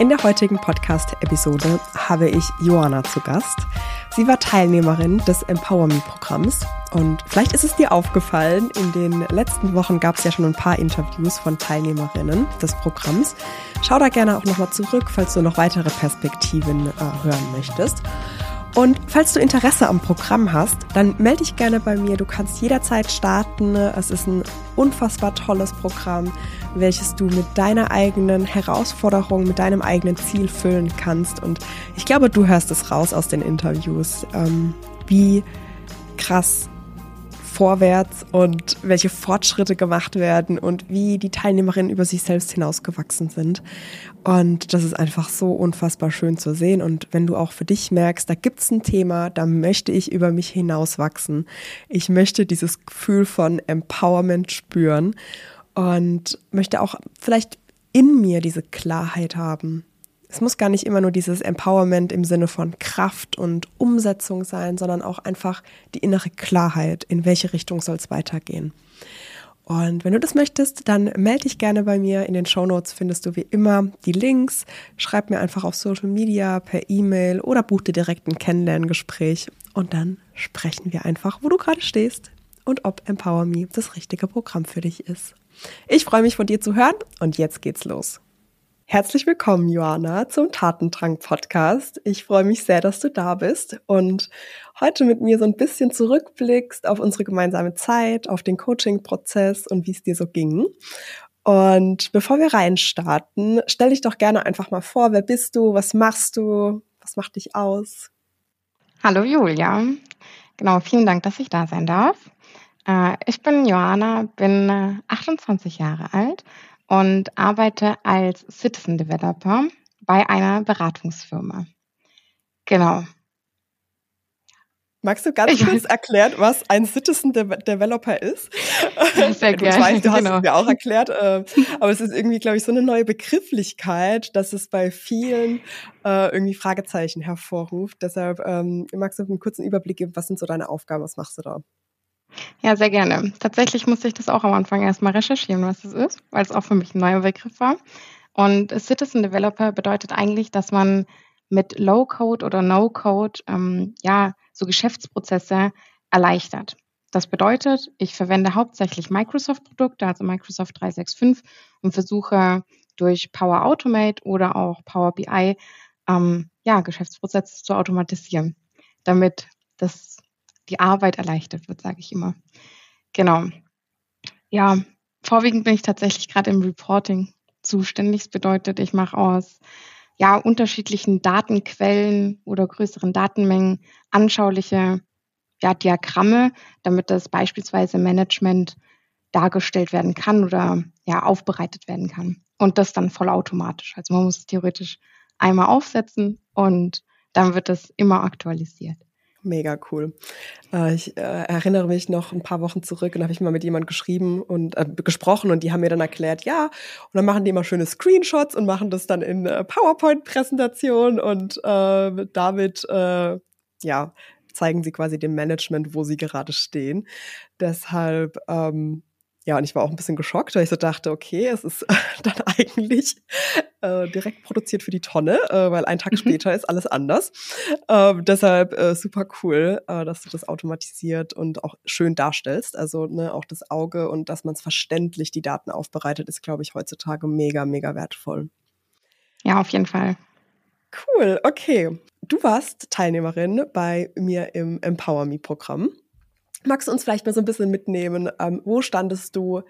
In der heutigen Podcast-Episode habe ich Joanna zu Gast. Sie war Teilnehmerin des Empower Me-Programms und vielleicht ist es dir aufgefallen, in den letzten Wochen gab es ja schon ein paar Interviews von Teilnehmerinnen des Programms. Schau da gerne auch nochmal zurück, falls du noch weitere Perspektiven äh, hören möchtest. Und falls du Interesse am Programm hast, dann melde dich gerne bei mir. Du kannst jederzeit starten. Es ist ein unfassbar tolles Programm, welches du mit deiner eigenen Herausforderung, mit deinem eigenen Ziel füllen kannst. Und ich glaube, du hörst es raus aus den Interviews, ähm, wie krass vorwärts und welche Fortschritte gemacht werden und wie die Teilnehmerinnen über sich selbst hinausgewachsen sind. Und das ist einfach so unfassbar schön zu sehen. Und wenn du auch für dich merkst, da gibt's ein Thema, da möchte ich über mich hinauswachsen. Ich möchte dieses Gefühl von Empowerment spüren und möchte auch vielleicht in mir diese Klarheit haben, es muss gar nicht immer nur dieses Empowerment im Sinne von Kraft und Umsetzung sein, sondern auch einfach die innere Klarheit, in welche Richtung soll es weitergehen. Und wenn du das möchtest, dann melde dich gerne bei mir. In den Show Notes findest du wie immer die Links. Schreib mir einfach auf Social Media, per E-Mail oder buch dir direkt ein Kennenlerngespräch. Und dann sprechen wir einfach, wo du gerade stehst und ob Empower Me das richtige Programm für dich ist. Ich freue mich von dir zu hören und jetzt geht's los. Herzlich willkommen, Joanna, zum Tatendrang-Podcast. Ich freue mich sehr, dass du da bist und heute mit mir so ein bisschen zurückblickst auf unsere gemeinsame Zeit, auf den Coaching-Prozess und wie es dir so ging. Und bevor wir reinstarten, stell dich doch gerne einfach mal vor, wer bist du, was machst du, was macht dich aus? Hallo Julia, genau, vielen Dank, dass ich da sein darf. Äh, ich bin Joanna, bin 28 äh, Jahre alt und arbeite als Citizen Developer bei einer Beratungsfirma. Genau. Magst du ganz kurz erklären, was ein Citizen De Developer ist? Sehr gerne. Ich weiß, du hast genau. es mir auch erklärt, äh, aber es ist irgendwie, glaube ich, so eine neue Begrifflichkeit, dass es bei vielen äh, irgendwie Fragezeichen hervorruft. Deshalb ähm, magst du einen kurzen Überblick geben, was sind so deine Aufgaben, was machst du da? Ja, sehr gerne. Tatsächlich musste ich das auch am Anfang erstmal recherchieren, was es ist, weil es auch für mich ein neuer Begriff war. Und Citizen Developer bedeutet eigentlich, dass man mit Low-Code oder No-Code ähm, ja, so Geschäftsprozesse erleichtert. Das bedeutet, ich verwende hauptsächlich Microsoft-Produkte, also Microsoft 365, und versuche durch Power Automate oder auch Power BI ähm, ja, Geschäftsprozesse zu automatisieren, damit das die Arbeit erleichtert wird, sage ich immer. Genau. Ja, vorwiegend bin ich tatsächlich gerade im Reporting zuständig. Das bedeutet, ich mache aus ja, unterschiedlichen Datenquellen oder größeren Datenmengen anschauliche ja, Diagramme, damit das beispielsweise Management dargestellt werden kann oder ja, aufbereitet werden kann. Und das dann vollautomatisch. Also man muss es theoretisch einmal aufsetzen und dann wird das immer aktualisiert. Mega cool. Äh, ich äh, erinnere mich noch ein paar Wochen zurück und habe ich mal mit jemand geschrieben und äh, gesprochen und die haben mir dann erklärt, ja, und dann machen die immer schöne Screenshots und machen das dann in äh, PowerPoint-Präsentation und äh, damit, äh, ja, zeigen sie quasi dem Management, wo sie gerade stehen. Deshalb ähm, ja, und ich war auch ein bisschen geschockt, weil ich so dachte, okay, es ist dann eigentlich äh, direkt produziert für die Tonne, äh, weil ein Tag mhm. später ist alles anders. Ähm, deshalb äh, super cool, äh, dass du das automatisiert und auch schön darstellst. Also ne, auch das Auge und dass man es verständlich die Daten aufbereitet, ist, glaube ich, heutzutage mega, mega wertvoll. Ja, auf jeden Fall. Cool, okay. Du warst Teilnehmerin bei mir im Empower Me-Programm. Magst du uns vielleicht mal so ein bisschen mitnehmen? Ähm, wo standest du?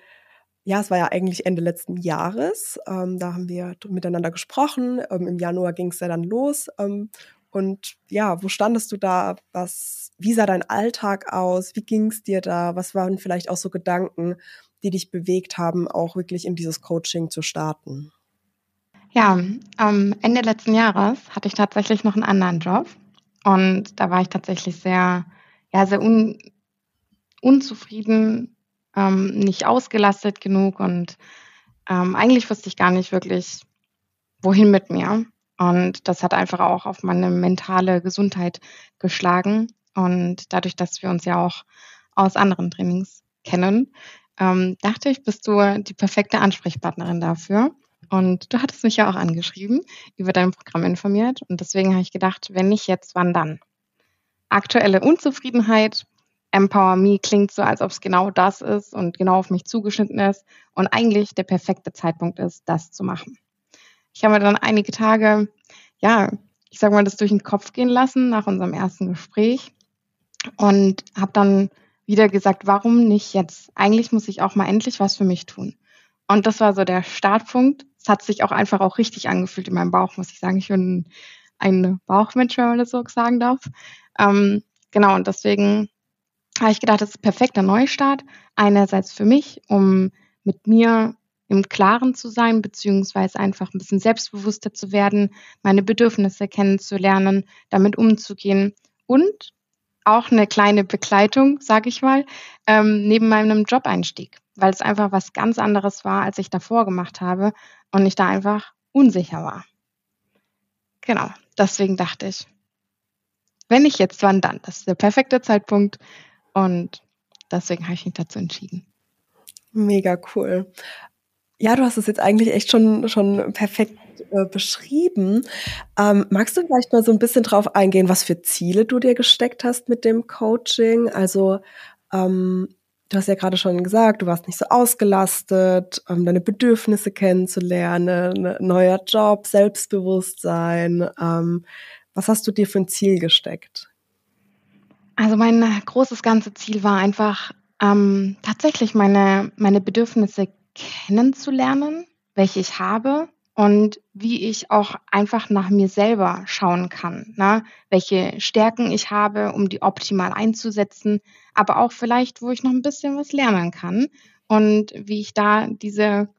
Ja, es war ja eigentlich Ende letzten Jahres. Ähm, da haben wir miteinander gesprochen. Ähm, Im Januar ging es ja dann los. Ähm, und ja, wo standest du da? Was, wie sah dein Alltag aus? Wie ging es dir da? Was waren vielleicht auch so Gedanken, die dich bewegt haben, auch wirklich in dieses Coaching zu starten? Ja, Ende letzten Jahres hatte ich tatsächlich noch einen anderen Job. Und da war ich tatsächlich sehr, ja, sehr un unzufrieden, ähm, nicht ausgelastet genug und ähm, eigentlich wusste ich gar nicht wirklich, wohin mit mir. Und das hat einfach auch auf meine mentale Gesundheit geschlagen. Und dadurch, dass wir uns ja auch aus anderen Trainings kennen, ähm, dachte ich, bist du die perfekte Ansprechpartnerin dafür. Und du hattest mich ja auch angeschrieben, über dein Programm informiert. Und deswegen habe ich gedacht, wenn nicht jetzt, wann dann? Aktuelle Unzufriedenheit, Empower Me klingt so, als ob es genau das ist und genau auf mich zugeschnitten ist und eigentlich der perfekte Zeitpunkt ist, das zu machen. Ich habe mir dann einige Tage, ja, ich sage mal, das durch den Kopf gehen lassen nach unserem ersten Gespräch und habe dann wieder gesagt, warum nicht jetzt? Eigentlich muss ich auch mal endlich was für mich tun. Und das war so der Startpunkt. Es hat sich auch einfach auch richtig angefühlt in meinem Bauch, muss ich sagen. Ich bin ein Bauchmensch, wenn man das so sagen darf. Ähm, genau, und deswegen habe ich gedacht, das ist perfekter Neustart. Einerseits für mich, um mit mir im Klaren zu sein, beziehungsweise einfach ein bisschen selbstbewusster zu werden, meine Bedürfnisse kennenzulernen, damit umzugehen und auch eine kleine Begleitung, sage ich mal, ähm, neben meinem Job-Einstieg, weil es einfach was ganz anderes war, als ich davor gemacht habe und ich da einfach unsicher war. Genau, deswegen dachte ich, wenn nicht jetzt, wann dann? Das ist der perfekte Zeitpunkt und deswegen habe ich mich dazu entschieden. Mega cool. Ja, du hast es jetzt eigentlich echt schon, schon perfekt äh, beschrieben. Ähm, magst du vielleicht mal so ein bisschen drauf eingehen, was für Ziele du dir gesteckt hast mit dem Coaching? Also, ähm, du hast ja gerade schon gesagt, du warst nicht so ausgelastet, ähm, deine Bedürfnisse kennenzulernen, ne, neuer Job, Selbstbewusstsein. Ähm, was hast du dir für ein Ziel gesteckt? Also mein großes ganze Ziel war einfach ähm, tatsächlich meine, meine Bedürfnisse kennenzulernen, welche ich habe und wie ich auch einfach nach mir selber schauen kann, ne? welche Stärken ich habe, um die optimal einzusetzen, aber auch vielleicht, wo ich noch ein bisschen was lernen kann und wie ich da diese,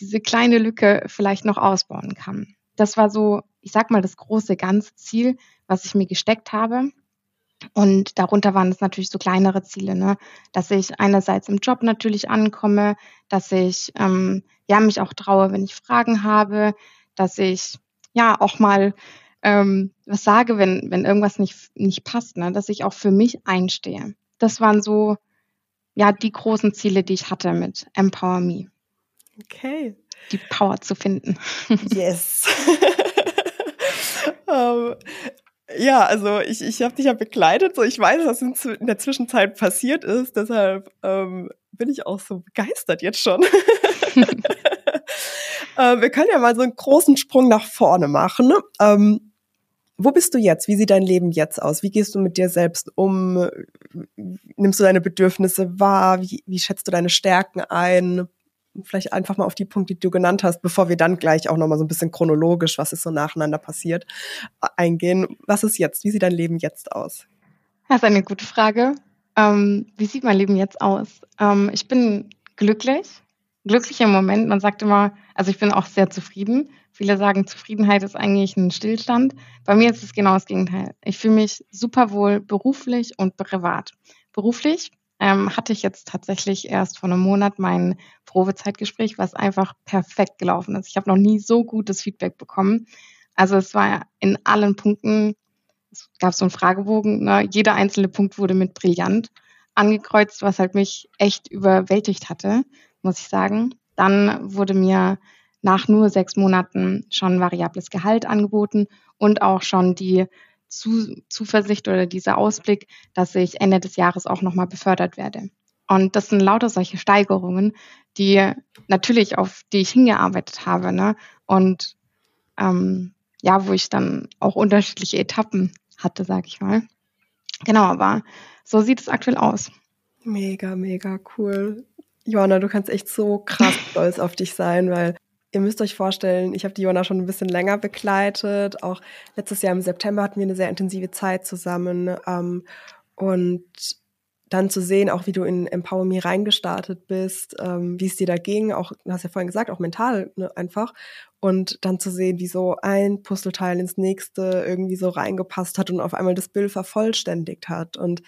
diese kleine Lücke vielleicht noch ausbauen kann. Das war so, ich sag mal, das große ganze Ziel, was ich mir gesteckt habe. Und darunter waren es natürlich so kleinere Ziele, ne? dass ich einerseits im Job natürlich ankomme, dass ich ähm, ja mich auch traue, wenn ich Fragen habe, dass ich ja auch mal ähm, was sage, wenn wenn irgendwas nicht nicht passt, ne? dass ich auch für mich einstehe. Das waren so ja die großen Ziele, die ich hatte mit Empower Me. Okay. Die Power zu finden. Yes. um, ähm, ja, also ich, ich habe dich ja begleitet, so ich weiß, was in, der Zwischenzeit passiert ist, deshalb ähm, bin ich auch so begeistert jetzt schon. äh, wir können ja mal so einen großen Sprung nach vorne machen. Ähm, wo bist du jetzt? Wie sieht dein Leben jetzt aus? Wie gehst du mit dir selbst um? Nimmst du deine Bedürfnisse wahr? Wie, wie schätzt du deine Stärken ein? Vielleicht einfach mal auf die Punkte, die du genannt hast, bevor wir dann gleich auch nochmal so ein bisschen chronologisch, was ist so nacheinander passiert, eingehen. Was ist jetzt? Wie sieht dein Leben jetzt aus? Das ist eine gute Frage. Ähm, wie sieht mein Leben jetzt aus? Ähm, ich bin glücklich, glücklich im Moment. Man sagt immer, also ich bin auch sehr zufrieden. Viele sagen, Zufriedenheit ist eigentlich ein Stillstand. Bei mir ist es genau das Gegenteil. Ich fühle mich super wohl beruflich und privat. Beruflich ähm, hatte ich jetzt tatsächlich erst vor einem Monat mein Probezeitgespräch, was einfach perfekt gelaufen ist. Ich habe noch nie so gutes Feedback bekommen. Also es war in allen Punkten, es gab so einen Fragebogen, ne? jeder einzelne Punkt wurde mit brillant angekreuzt, was halt mich echt überwältigt hatte, muss ich sagen. Dann wurde mir nach nur sechs Monaten schon variables Gehalt angeboten und auch schon die zu, Zuversicht oder dieser Ausblick, dass ich Ende des Jahres auch nochmal befördert werde. Und das sind lauter solche Steigerungen, die natürlich auf die ich hingearbeitet habe, ne? Und ähm, ja, wo ich dann auch unterschiedliche Etappen hatte, sag ich mal. Genau, aber so sieht es aktuell aus. Mega, mega cool. Johanna, du kannst echt so krass stolz auf dich sein, weil Ihr müsst euch vorstellen, ich habe die Jona schon ein bisschen länger begleitet. Auch letztes Jahr im September hatten wir eine sehr intensive Zeit zusammen. Ähm, und dann zu sehen, auch wie du in Empower Me reingestartet bist, ähm, wie es dir da ging, auch, du hast ja vorhin gesagt, auch mental ne, einfach. Und dann zu sehen, wie so ein Puzzleteil ins nächste irgendwie so reingepasst hat und auf einmal das Bild vervollständigt hat. Und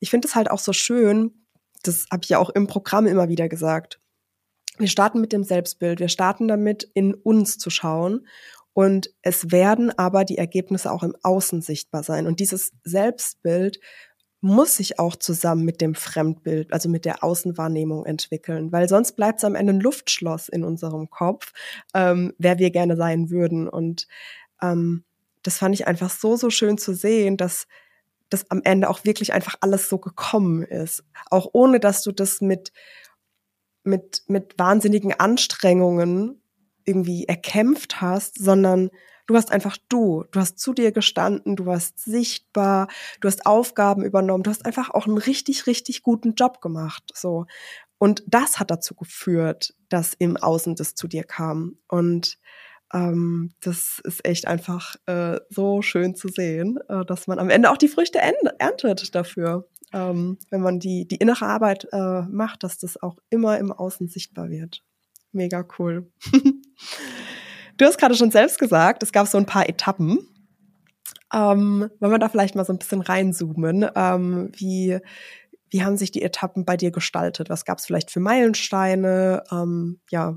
ich finde es halt auch so schön, das habe ich ja auch im Programm immer wieder gesagt wir starten mit dem Selbstbild. Wir starten damit, in uns zu schauen. Und es werden aber die Ergebnisse auch im Außen sichtbar sein. Und dieses Selbstbild muss sich auch zusammen mit dem Fremdbild, also mit der Außenwahrnehmung entwickeln, weil sonst bleibt es am Ende ein Luftschloss in unserem Kopf, ähm, wer wir gerne sein würden. Und ähm, das fand ich einfach so, so schön zu sehen, dass das am Ende auch wirklich einfach alles so gekommen ist. Auch ohne, dass du das mit, mit, mit wahnsinnigen Anstrengungen irgendwie erkämpft hast, sondern du hast einfach du. Du hast zu dir gestanden, du warst sichtbar, du hast Aufgaben übernommen, du hast einfach auch einen richtig, richtig guten Job gemacht. So. Und das hat dazu geführt, dass im Außen das zu dir kam. Und ähm, das ist echt einfach äh, so schön zu sehen, äh, dass man am Ende auch die Früchte erntet dafür, ähm, wenn man die, die innere Arbeit äh, macht, dass das auch immer im Außen sichtbar wird. Mega cool. du hast gerade schon selbst gesagt, es gab so ein paar Etappen. Ähm, wollen wir da vielleicht mal so ein bisschen reinzoomen? Ähm, wie, wie haben sich die Etappen bei dir gestaltet? Was gab es vielleicht für Meilensteine? Ähm, ja,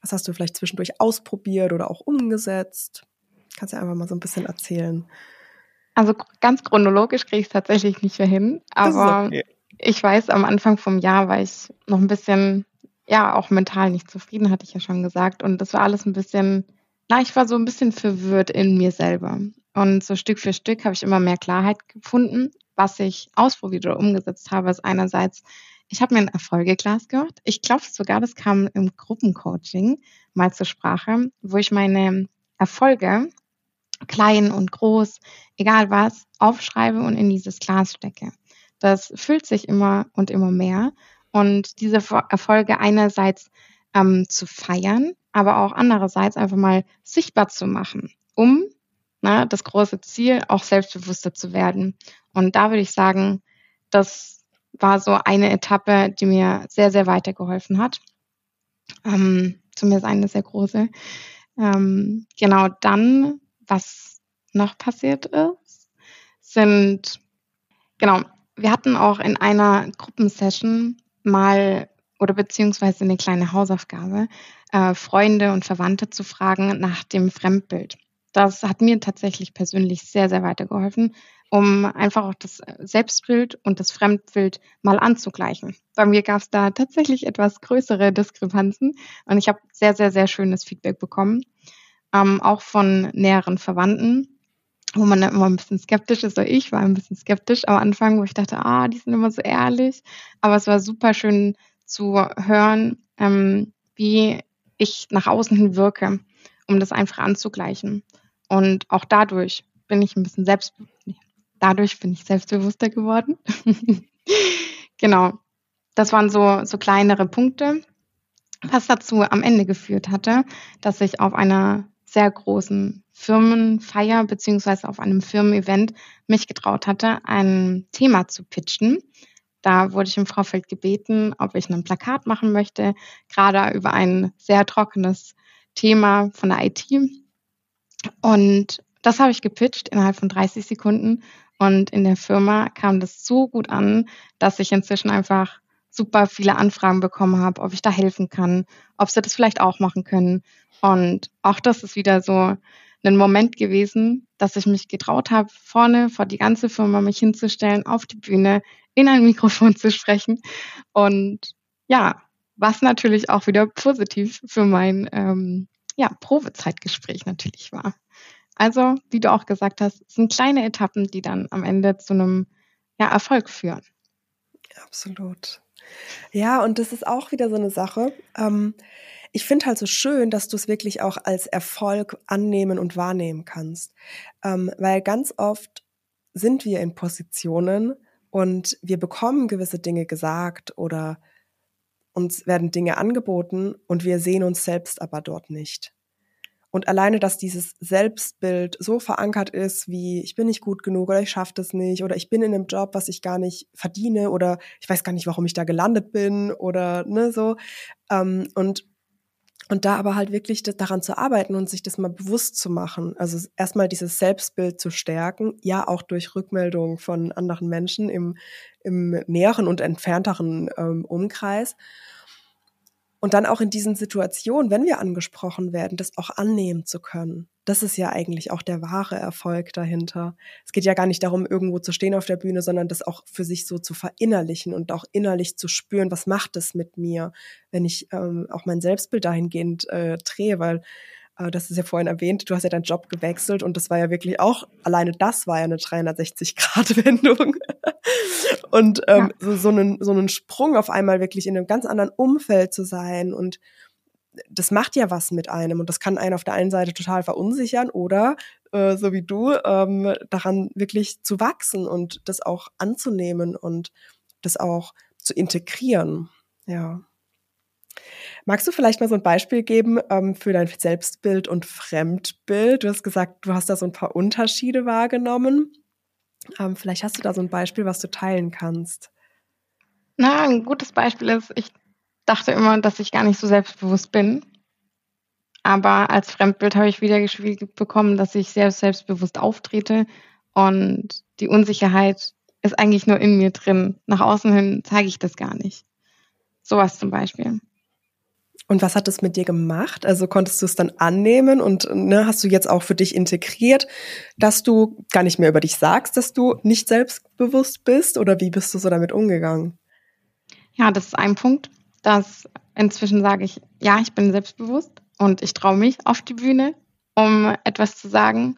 was hast du vielleicht zwischendurch ausprobiert oder auch umgesetzt? Kannst du einfach mal so ein bisschen erzählen. Also ganz chronologisch kriege ich es tatsächlich nicht mehr hin, aber okay. ich weiß, am Anfang vom Jahr war ich noch ein bisschen, ja, auch mental nicht zufrieden, hatte ich ja schon gesagt. Und das war alles ein bisschen, na, ich war so ein bisschen verwirrt in mir selber. Und so Stück für Stück habe ich immer mehr Klarheit gefunden, was ich ausprobiert oder umgesetzt habe, ist einerseits ich habe mir ein Erfolgeglas gehört. Ich glaube sogar, das kam im Gruppencoaching mal zur Sprache, wo ich meine Erfolge, klein und groß, egal was, aufschreibe und in dieses Glas stecke. Das füllt sich immer und immer mehr. Und diese Erfolge einerseits ähm, zu feiern, aber auch andererseits einfach mal sichtbar zu machen, um na, das große Ziel auch selbstbewusster zu werden. Und da würde ich sagen, dass war so eine Etappe, die mir sehr, sehr weitergeholfen hat. Ähm, zumindest eine sehr große. Ähm, genau dann, was noch passiert ist, sind, genau, wir hatten auch in einer Gruppensession mal oder beziehungsweise eine kleine Hausaufgabe, äh, Freunde und Verwandte zu fragen nach dem Fremdbild. Das hat mir tatsächlich persönlich sehr, sehr weitergeholfen, um einfach auch das Selbstbild und das Fremdbild mal anzugleichen. Bei mir gab es da tatsächlich etwas größere Diskrepanzen und ich habe sehr, sehr, sehr schönes Feedback bekommen, ähm, auch von näheren Verwandten, wo man immer ein bisschen skeptisch ist, oder ich war ein bisschen skeptisch am Anfang, wo ich dachte, ah, die sind immer so ehrlich, aber es war super schön zu hören, ähm, wie ich nach außen hin wirke, um das einfach anzugleichen. Und auch dadurch bin ich ein bisschen selbst, dadurch bin ich selbstbewusster geworden. genau. Das waren so, so kleinere Punkte, was dazu am Ende geführt hatte, dass ich auf einer sehr großen Firmenfeier beziehungsweise auf einem Firmen-Event mich getraut hatte, ein Thema zu pitchen. Da wurde ich im Vorfeld gebeten, ob ich ein Plakat machen möchte, gerade über ein sehr trockenes Thema von der IT. Und das habe ich gepitcht innerhalb von 30 Sekunden und in der Firma kam das so gut an, dass ich inzwischen einfach super viele Anfragen bekommen habe, ob ich da helfen kann, ob sie das vielleicht auch machen können. Und auch das ist wieder so ein Moment gewesen, dass ich mich getraut habe, vorne vor die ganze Firma mich hinzustellen, auf die Bühne, in ein Mikrofon zu sprechen. Und ja, was natürlich auch wieder positiv für mein ähm, ja, Probezeitgespräch natürlich war. Also, wie du auch gesagt hast, sind kleine Etappen, die dann am Ende zu einem ja, Erfolg führen. Absolut. Ja, und das ist auch wieder so eine Sache. Ähm, ich finde halt so schön, dass du es wirklich auch als Erfolg annehmen und wahrnehmen kannst. Ähm, weil ganz oft sind wir in Positionen und wir bekommen gewisse Dinge gesagt oder uns werden Dinge angeboten und wir sehen uns selbst aber dort nicht. Und alleine, dass dieses Selbstbild so verankert ist, wie ich bin nicht gut genug oder ich schaffe das nicht oder ich bin in einem Job, was ich gar nicht verdiene oder ich weiß gar nicht, warum ich da gelandet bin oder ne so. Ähm, und und da aber halt wirklich daran zu arbeiten und sich das mal bewusst zu machen. Also erstmal dieses Selbstbild zu stärken, ja auch durch Rückmeldungen von anderen Menschen im, im näheren und entfernteren ähm, Umkreis. Und dann auch in diesen Situationen, wenn wir angesprochen werden, das auch annehmen zu können. Das ist ja eigentlich auch der wahre Erfolg dahinter. Es geht ja gar nicht darum, irgendwo zu stehen auf der Bühne, sondern das auch für sich so zu verinnerlichen und auch innerlich zu spüren, was macht es mit mir, wenn ich ähm, auch mein Selbstbild dahingehend äh, drehe, weil äh, das ist ja vorhin erwähnt, du hast ja deinen Job gewechselt und das war ja wirklich auch, alleine das war ja eine 360-Grad-Wendung. und ähm, ja. so, so, einen, so einen Sprung auf einmal wirklich in einem ganz anderen Umfeld zu sein und das macht ja was mit einem und das kann einen auf der einen Seite total verunsichern oder äh, so wie du ähm, daran wirklich zu wachsen und das auch anzunehmen und das auch zu integrieren. Ja. Magst du vielleicht mal so ein Beispiel geben ähm, für dein Selbstbild und Fremdbild? Du hast gesagt, du hast da so ein paar Unterschiede wahrgenommen. Ähm, vielleicht hast du da so ein Beispiel, was du teilen kannst. Na, ein gutes Beispiel ist, ich dachte immer, dass ich gar nicht so selbstbewusst bin. Aber als Fremdbild habe ich wieder gespiegelt bekommen, dass ich sehr selbstbewusst auftrete und die Unsicherheit ist eigentlich nur in mir drin. Nach außen hin zeige ich das gar nicht. Sowas zum Beispiel. Und was hat das mit dir gemacht? Also konntest du es dann annehmen und ne, hast du jetzt auch für dich integriert, dass du gar nicht mehr über dich sagst, dass du nicht selbstbewusst bist? Oder wie bist du so damit umgegangen? Ja, das ist ein Punkt, dass inzwischen sage ich, ja, ich bin selbstbewusst und ich traue mich auf die Bühne, um etwas zu sagen.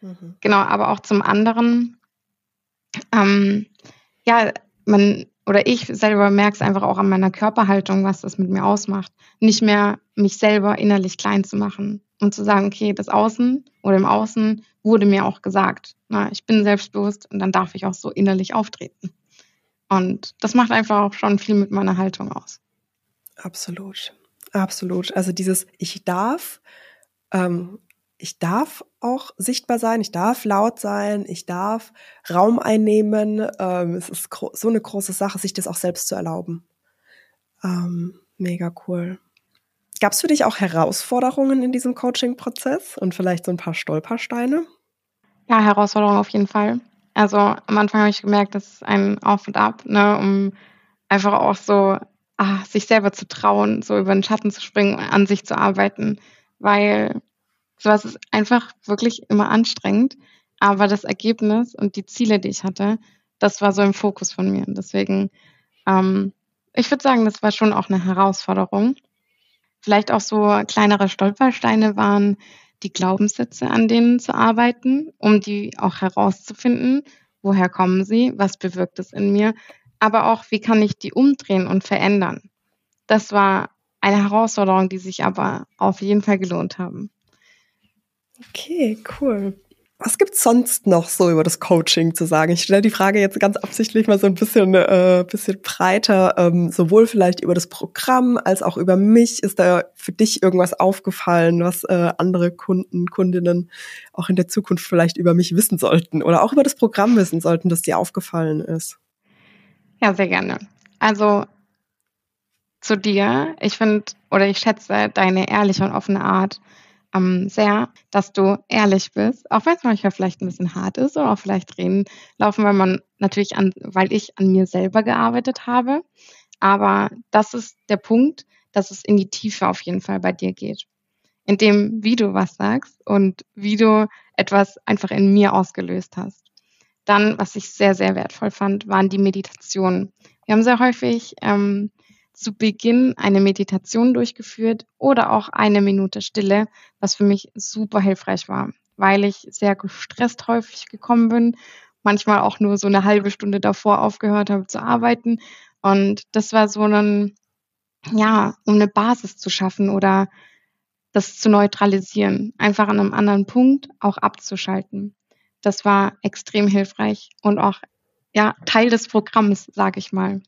Mhm. Genau, aber auch zum anderen, ähm, ja, man oder ich selber merke es einfach auch an meiner Körperhaltung, was das mit mir ausmacht. Nicht mehr mich selber innerlich klein zu machen und zu sagen, okay, das Außen oder im Außen wurde mir auch gesagt. Na, ich bin selbstbewusst und dann darf ich auch so innerlich auftreten. Und das macht einfach auch schon viel mit meiner Haltung aus. Absolut, absolut. Also dieses Ich darf ähm, ich darf auch sichtbar sein, ich darf laut sein, ich darf Raum einnehmen. Ähm, es ist so eine große Sache, sich das auch selbst zu erlauben. Ähm, mega cool. Gab es für dich auch Herausforderungen in diesem Coaching-Prozess und vielleicht so ein paar Stolpersteine? Ja, Herausforderungen auf jeden Fall. Also am Anfang habe ich gemerkt, das ist ein Auf und Ab, ne, um einfach auch so ah, sich selber zu trauen, so über den Schatten zu springen, an sich zu arbeiten, weil Sowas ist einfach wirklich immer anstrengend. Aber das Ergebnis und die Ziele, die ich hatte, das war so im Fokus von mir. Und deswegen, ähm, ich würde sagen, das war schon auch eine Herausforderung. Vielleicht auch so kleinere Stolpersteine waren die Glaubenssätze, an denen zu arbeiten, um die auch herauszufinden. Woher kommen sie? Was bewirkt es in mir? Aber auch, wie kann ich die umdrehen und verändern? Das war eine Herausforderung, die sich aber auf jeden Fall gelohnt haben. Okay, cool. Was gibt's sonst noch so über das Coaching zu sagen? Ich stelle die Frage jetzt ganz absichtlich mal so ein bisschen, äh, bisschen breiter, ähm, sowohl vielleicht über das Programm als auch über mich. Ist da für dich irgendwas aufgefallen, was äh, andere Kunden, Kundinnen auch in der Zukunft vielleicht über mich wissen sollten oder auch über das Programm wissen sollten, das dir aufgefallen ist? Ja, sehr gerne. Also zu dir. Ich finde oder ich schätze deine ehrliche und offene Art ähm, sehr, dass du ehrlich bist, auch wenn es manchmal vielleicht ein bisschen hart ist oder auch vielleicht Tränen laufen, weil man natürlich an, weil ich an mir selber gearbeitet habe. Aber das ist der Punkt, dass es in die Tiefe auf jeden Fall bei dir geht. In dem, wie du was sagst und wie du etwas einfach in mir ausgelöst hast. Dann, was ich sehr, sehr wertvoll fand, waren die Meditationen. Wir haben sehr häufig ähm, zu Beginn eine Meditation durchgeführt oder auch eine Minute Stille, was für mich super hilfreich war, weil ich sehr gestresst häufig gekommen bin, manchmal auch nur so eine halbe Stunde davor aufgehört habe zu arbeiten. Und das war so ein, ja, um eine Basis zu schaffen oder das zu neutralisieren, einfach an einem anderen Punkt auch abzuschalten. Das war extrem hilfreich und auch ja Teil des Programms, sage ich mal.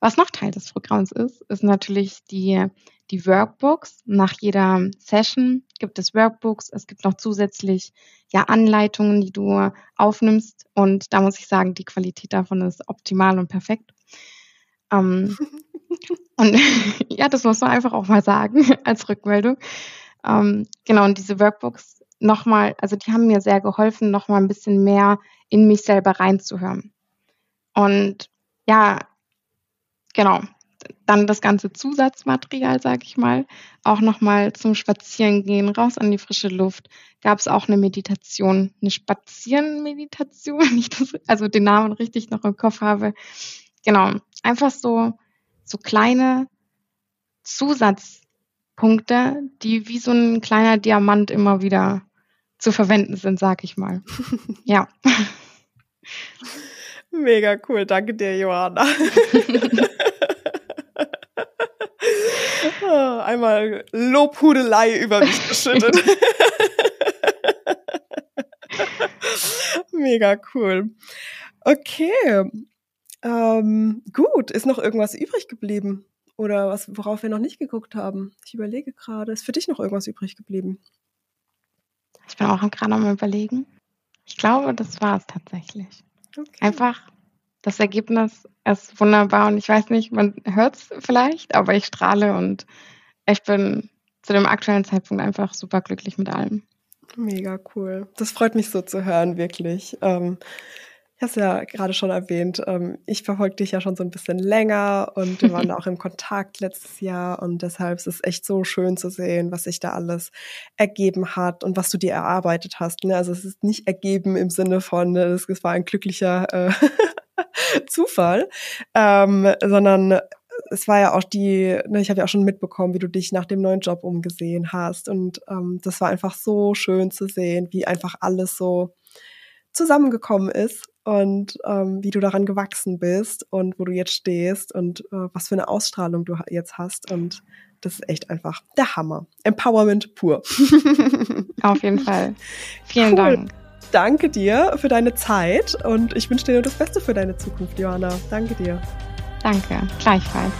Was noch Teil des Programms ist, ist natürlich die, die Workbooks. Nach jeder Session gibt es Workbooks. Es gibt noch zusätzlich ja Anleitungen, die du aufnimmst. Und da muss ich sagen, die Qualität davon ist optimal und perfekt. Ähm, und ja, das muss man einfach auch mal sagen als Rückmeldung. Ähm, genau, und diese Workbooks nochmal, also die haben mir sehr geholfen, nochmal ein bisschen mehr in mich selber reinzuhören. Und ja, genau, dann das ganze Zusatzmaterial, sage ich mal, auch nochmal zum Spazierengehen, raus an die frische Luft, gab es auch eine Meditation, eine Spazierenmeditation, wenn ich das, also den Namen richtig noch im Kopf habe. Genau, einfach so, so kleine Zusatzpunkte, die wie so ein kleiner Diamant immer wieder zu verwenden sind, sag ich mal. ja. Mega cool, danke dir, Johanna. Ah, einmal Lobhudelei über mich geschüttet. Mega cool. Okay. Ähm, gut, ist noch irgendwas übrig geblieben? Oder was, worauf wir noch nicht geguckt haben? Ich überlege gerade, ist für dich noch irgendwas übrig geblieben? Ich bin auch gerade am überlegen. Ich glaube, das war es tatsächlich. Okay. Einfach das Ergebnis ist wunderbar und ich weiß nicht, man hört es vielleicht, aber ich strahle und ich bin zu dem aktuellen Zeitpunkt einfach super glücklich mit allem. Mega cool. Das freut mich so zu hören, wirklich. Ähm, ich habe es ja gerade schon erwähnt, ähm, ich verfolge dich ja schon so ein bisschen länger und wir waren auch im Kontakt letztes Jahr und deshalb ist es echt so schön zu sehen, was sich da alles ergeben hat und was du dir erarbeitet hast. Ne? Also es ist nicht ergeben im Sinne von, ne, es war ein glücklicher äh, Zufall, ähm, sondern es war ja auch die, ne, ich habe ja auch schon mitbekommen, wie du dich nach dem neuen Job umgesehen hast und ähm, das war einfach so schön zu sehen, wie einfach alles so zusammengekommen ist und ähm, wie du daran gewachsen bist und wo du jetzt stehst und äh, was für eine Ausstrahlung du jetzt hast. Und das ist echt einfach der Hammer. Empowerment pur. Auf jeden Fall. Vielen cool. Dank. Danke dir für deine Zeit und ich wünsche dir nur das Beste für deine Zukunft, Johanna. Danke dir. Danke, gleichfalls.